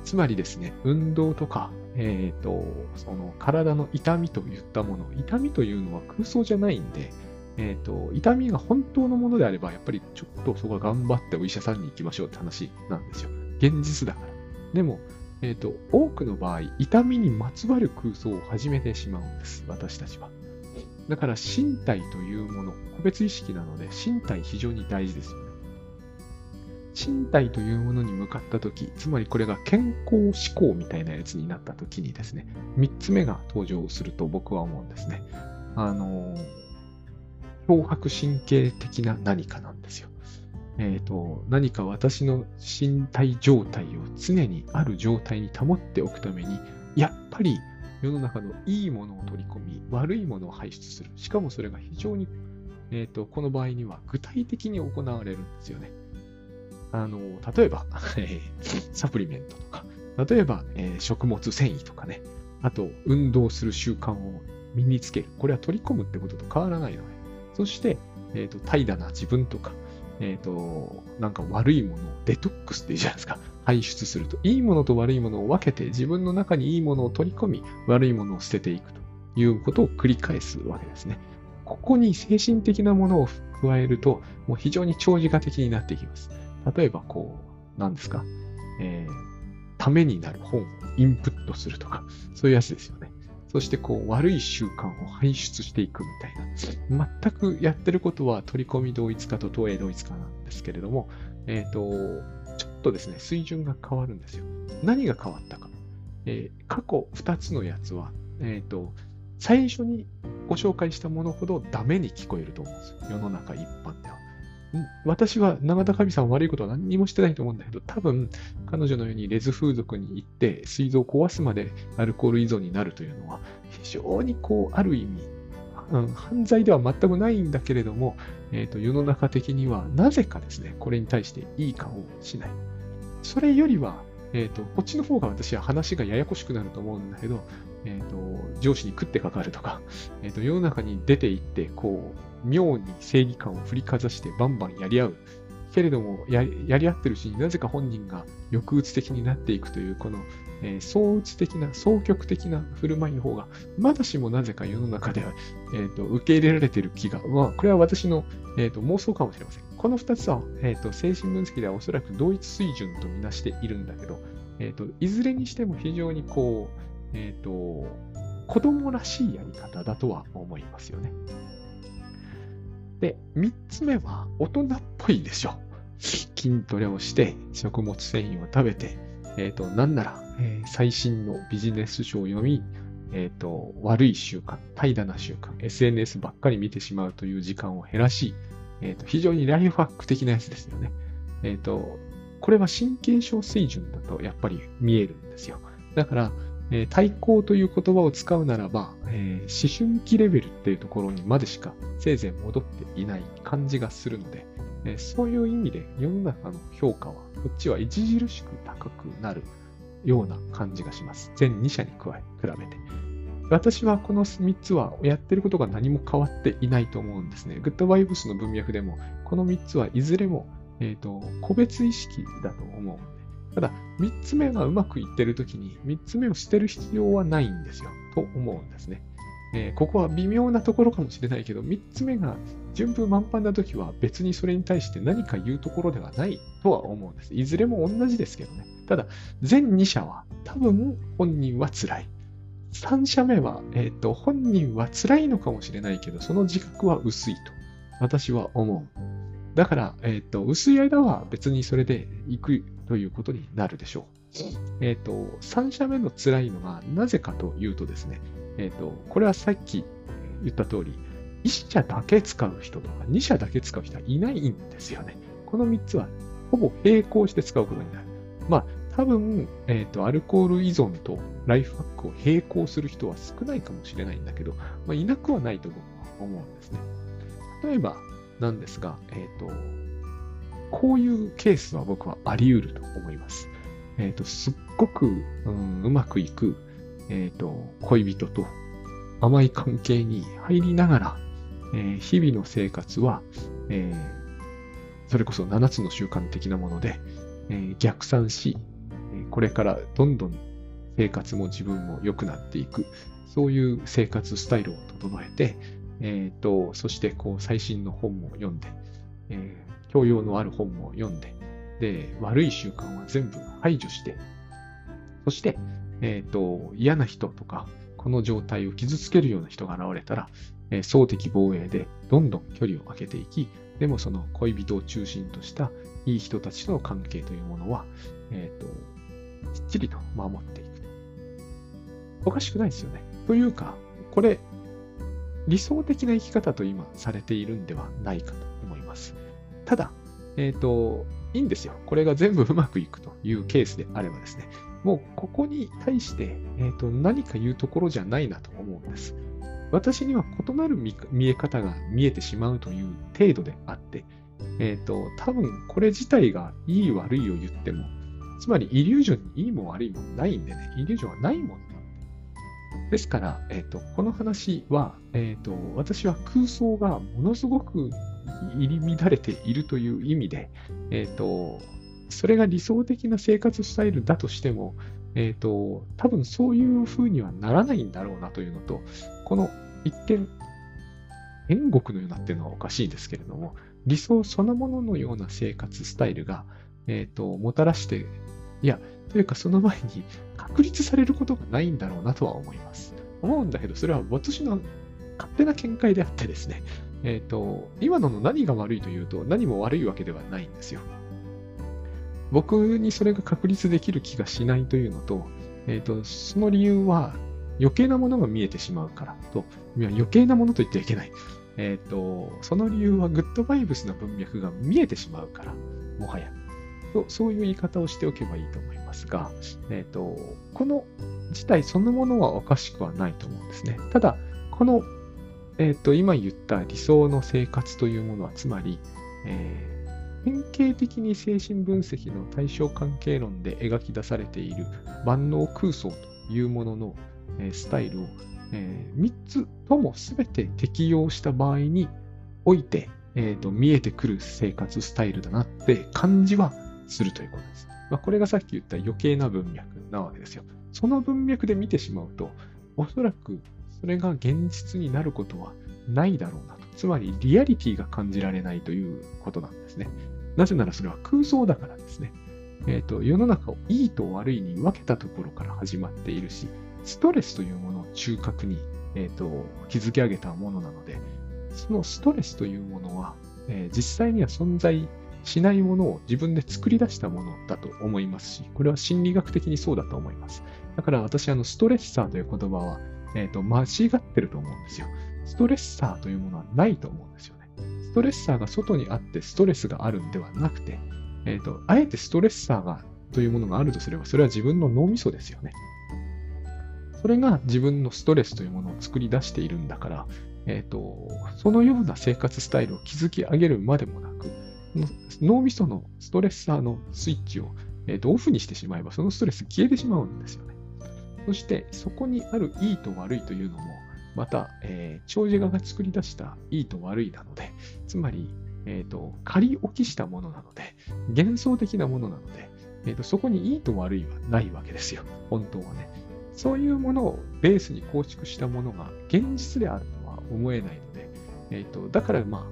つまりですね、運動とかえっ、ー、と、その体の痛みといったもの、痛みというのは空想じゃないんで、えっ、ー、と、痛みが本当のものであれば、やっぱりちょっとそこは頑張ってお医者さんに行きましょうって話なんですよ。現実だから。でも、えっ、ー、と、多くの場合、痛みにまつわる空想を始めてしまうんです、私たちは。だから、身体というもの、個別意識なので、身体非常に大事ですよね。身体というものに向かったとき、つまりこれが健康志向みたいなやつになったときにですね、3つ目が登場すると僕は思うんですね。あの、脅迫神経的な何かなんですよ。え、ー、と、何か私の身体状態を常にある状態に保っておくために、やっぱり世の中のいいものを取り込み、悪いものを排出する。しかもそれが非常に、え、ー、と、この場合には具体的に行われるんですよね。あの、例えば、サプリメントとか、例えば、えー、食物繊維とかね、あと、運動する習慣を身につける。これは取り込むってことと変わらないので。そして、えっ、ー、と、怠惰な自分とか、えっ、ー、と、なんか悪いものをデトックスっていうじゃないですか。排出すると。いいものと悪いものを分けて、自分の中にいいものを取り込み、悪いものを捨てていくということを繰り返すわけですね。ここに精神的なものを加えると、もう非常に長時間的になっていきます。例えばこう、何ですか、えー、ためになる本をインプットするとか、そういうやつですよね。そしてこう悪い習慣を排出していくみたいな。全くやってることは取り込み同一化と投影同一化なんですけれども、えっ、ー、と、ちょっとですね、水準が変わるんですよ。何が変わったか。えー、過去2つのやつは、えっ、ー、と、最初にご紹介したものほどダメに聞こえると思うんですよ。世の中一般では。私は永田神さん悪いことは何にもしてないと思うんだけど、多分彼女のようにレズ風俗に行って膵臓を壊すまでアルコール依存になるというのは非常にこう、ある意味、犯罪では全くないんだけれども、えーと、世の中的にはなぜかですね、これに対していい顔をしない。それよりは、え、ー、と、こっちの方が私は話がややこしくなると思うんだけど、え、ー、と、上司に食ってかかるとか、え、ー、と、世の中に出て行って、こう、妙に正義感を振りかざしてバンバンやり合う。けれどもや、やり合ってるうちになぜか本人が抑うつ的になっていくという、この、えー、相うつ的な、双極的な振る舞いの方が、まだしもなぜか世の中では、えーと、受け入れられてる気が、まあ、これは私の、えーと、妄想かもしれません。この2つは、えーと、精神分析ではおそらく同一水準とみなしているんだけど、えー、といずれにしても非常にこう、えー、と子供らしいやり方だとは思いますよね。で、3つ目は大人っぽいでしょ。筋トレをして、食物繊維を食べて、えっ、ー、と、なんなら、えー、最新のビジネス書を読み、えっ、ー、と、悪い習慣、怠惰な習慣、SNS ばっかり見てしまうという時間を減らし、えっ、と、非常にライフハック的なやつですよね。えっ、と、これは神経症水準だとやっぱり見えるんですよ。だから、えー、対抗という言葉を使うならば、えー、思春期レベルっていうところにまでしかせいぜい戻っていない感じがするので、えー、そういう意味で世の中の評価はこっちは著しく高くなるような感じがします。全2社に加え、比べて。私はこの3つはやってることが何も変わっていないと思うんですね。グッドバイブスの文脈でも、この3つはいずれも、えーと、個別意識だと思うただ、3つ目がうまくいってるときに、3つ目を捨てる必要はないんですよ、と思うんですね。えー、ここは微妙なところかもしれないけど、3つ目が順風満帆なときは別にそれに対して何か言うところではないとは思うんです。いずれも同じですけどね。ただ、全2社は多分本人は辛い。3社目は、えーと、本人は辛いのかもしれないけど、その自覚は薄いと私は思う。だから、え、ー、と、薄い間は別にそれで行くということになるでしょう。えっ、ー、と、3社目の辛いのはなぜかというとですね、えっ、ー、と、これはさっき言った通り、1社だけ使う人とか2社だけ使う人はいないんですよね。この3つはほぼ並行して使うことになる。まあ、多分、えっ、ー、と、アルコール依存とライフハックを並行する人は少ないかもしれないんだけど、まあ、いなくはないと僕は思うんですね。例えばなんですが、えっ、と、こういうケースは僕はあり得ると思います。えっ、ー、と、すっごく、うん、うまくいく、えっ、ー、と、恋人と甘い関係に入りながら、えー、日々の生活は、え、それこそ7つの習慣的なもので、え、逆算し、これからどんどん生活も自分も良くなっていく、そういう生活スタイルを整えて、えっ、と、そしてこう最新の本も読んで、え、教養のある本も読んで、で、悪い習慣は全部排除して、そして、えっ、ー、と、嫌な人とか、この状態を傷つけるような人が現れたら、えー、総敵防衛でどんどん距離を空けていき、でもその恋人を中心としたいい人たちとの関係というものは、えっ、ー、と、きっちりと守っていく。おかしくないですよね。というか、これ、理想的な生き方と今されているんではないかと思います。ただ、えっ、ー、と、いいんですよ。これが全部うまくいくというケースであればですね、もうここに対して、えーと、何か言うところじゃないなと思うんです。私には異なる見え方が見えてしまうという程度であって、えっ、ー、と、多分これ自体がいい悪いを言っても、つまりイリュージョンにいいも悪いもないんでね、イリュージョンはないものですから、え、ー、と、この話は、えっ、ー、と、私は空想がものすごく入り乱れているという意味で、え、ー、と、それが理想的な生活スタイルだとしても、えっ、と、多分そういう風にはならないんだろうなというのと、この一見、天国のようなっていうのはおかしいですけれども、理想そのもののような生活スタイルが、えっ、と、もたらして、いや、というかその前に確立されることがないんだろうなとは思います。思うんだけど、それは私の勝手な見解であってですね、えっ、ー、と、今のの何が悪いというと、何も悪いわけではないんですよ。僕にそれが確立できる気がしないというのと、えっ、ー、と、その理由は余計なものが見えてしまうからと、いや余計なものと言ってはいけない。えっ、ー、と、その理由はグッドバイブスの文脈が見えてしまうから、もはや。とそういう言い方をしておけばいいと思いますが、えっ、ー、と、この事態そのものはおかしくはないと思うんですね。ただ、この、えっ、ー、と、今言った理想の生活というものは、つまり、えー、典型的に精神分析の対象関係論で描き出されている万能空想というものの、えー、スタイルを、えー、3つとも全て適用した場合において、えーと見えてくる生活スタイルだなって感じはするということです。まあ、これがさっき言った余計な文脈なわけですよ。その文脈で見てしまうと、おそらくそれが現実になることはないだろうなと。つまりリアリティが感じられないということなんですね。なぜならそれは空想だからですね。えっ、ー、と、世の中をいいと悪いに分けたところから始まっているし、ストレスというものを中核に、えーと、築き上げたものなので、そのストレスというものは、えー、実際には存在しないものを自分で作り出したものだと思いますし、これは心理学的にそうだと思います。だから私、あの、ストレッサーという言葉は、えっ、ー、と、間違ってると思うんですよ。ストレッサーというものはないと思うんですよね。ストレッサーが外にあってストレスがあるんではなくて、えっ、ー、と、あえてストレッサーがというものがあるとすれば、それは自分の脳みそですよね。それが自分のストレスというものを作り出しているんだから、えっ、ー、と、そのような生活スタイルを築き上げるまでもなく、脳みそのストレッサーのスイッチを、えーと、オフにしてしまえば、そのストレス消えてしまうんですよね。そして、そこにあるいいと悪いというのも、また、えー、長寿画が作り出したいいと悪いなので、つまり、え、ー、と、仮置きしたものなので、幻想的なものなので、えーと、そこにいいと悪いはないわけですよ。本当はね。そういうものをベースに構築したものが現実であるとは思えないので、えーと、だからまあ、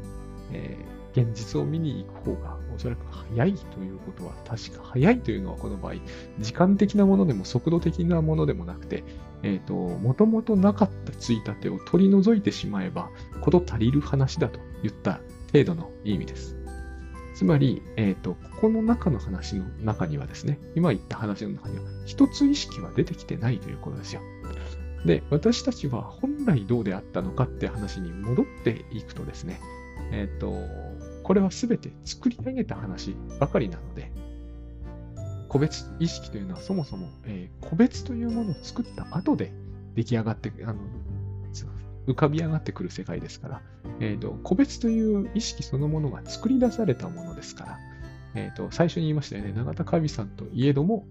えー、現実を見に行く方がおそらく早いということは確か早いというのはこの場合、時間的なものでも速度的なものでもなくて、えっ、ー、と、もともとなかったついたてを取り除いてしまえば、こと足りる話だと言った程度の意味です。つまり、えっ、ー、と、ここの中の話の中にはですね、今言った話の中には、一つ意識は出てきてないということですよ。で、私たちは本来どうであったのかって話に戻っていくとですね、えっ、ー、と、これは全て作り上げた話ばかりなので、個別意識というのはそもそも、えー、個別というものを作った後で出来上がって、あの浮かび上がってくる世界ですから、えーと、個別という意識そのものが作り出されたものですから、えーと、最初に言いましたよね、永田神さんといえども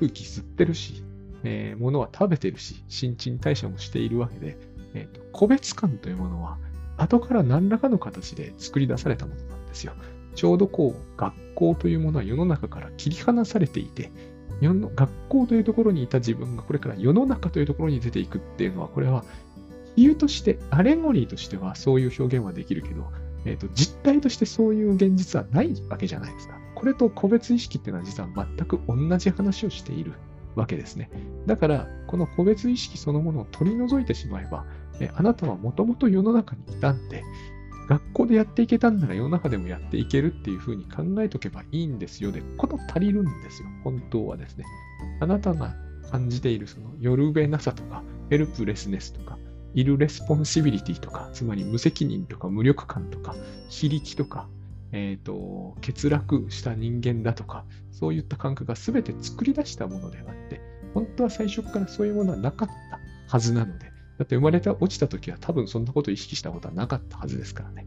空気吸ってるし、えー、物は食べてるし、新陳代謝もしているわけで、えーと、個別感というものは後から何らかの形で作り出されたものなんですよ。ちょうどこう、学校というものは世の中から切り離されていて、学校というところにいた自分がこれから世の中というところに出ていくっていうのは、これは比喩として、アレゴリーとしてはそういう表現はできるけど、えーと、実態としてそういう現実はないわけじゃないですか。これと個別意識っていうのは実は全く同じ話をしているわけですね。だから、この個別意識そのものを取り除いてしまえば、えあなたはもともと世の中にいたんで、学校でやっていけたんなら世の中でもやっていけるっていうふうに考えとけばいいんですよで、こと足りるんですよ、本当はですね。あなたが感じているその寄る辺なさとか、 helplessness とか、 irresponsibility とか、つまり無責任とか無力感とか、非力とか、えっ、ー、と、欠落した人間だとか、そういった感覚が全て作り出したものであって、本当は最初からそういうものはなかったはずなので、だって生まれて落ちた時は多分そんなことを意識したことはなかったはずですからね。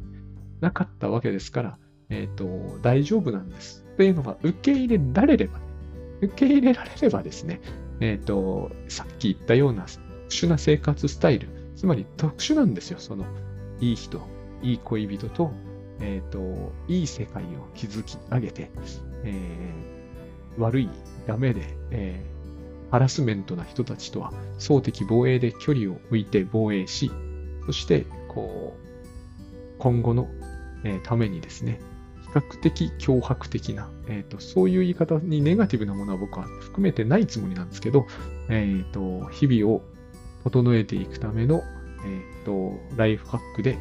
なかったわけですから、えっ、ー、と、大丈夫なんです。というのが受け入れられれば、ね、受け入れられればですね、えっ、ー、と、さっき言ったような特殊な生活スタイル、つまり特殊なんですよ。その、いい人、いい恋人と、えっ、ー、と、いい世界を築き上げて、えー、悪い、ダメで、えー、ハラスメントな人たちとは、総的防衛で距離を置いて防衛し、そして、こう、今後の、え、ためにですね、比較的脅迫的な、えーと、そういう言い方にネガティブなものは僕は含めてないつもりなんですけど、えーと日々を整えていくための、えーと、ライフハックで、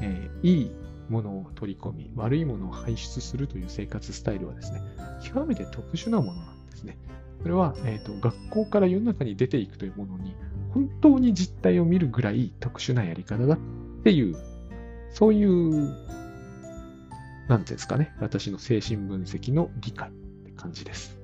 えー、いいものを取り込み、悪いものを排出するという生活スタイルはですね、極めて特殊なものなんですね。それは、えーと、学校から世の中に出ていくというものに、本当に実態を見るぐらい特殊なやり方だっていう、そういう、なんていうんですかね、私の精神分析の理解って感じです。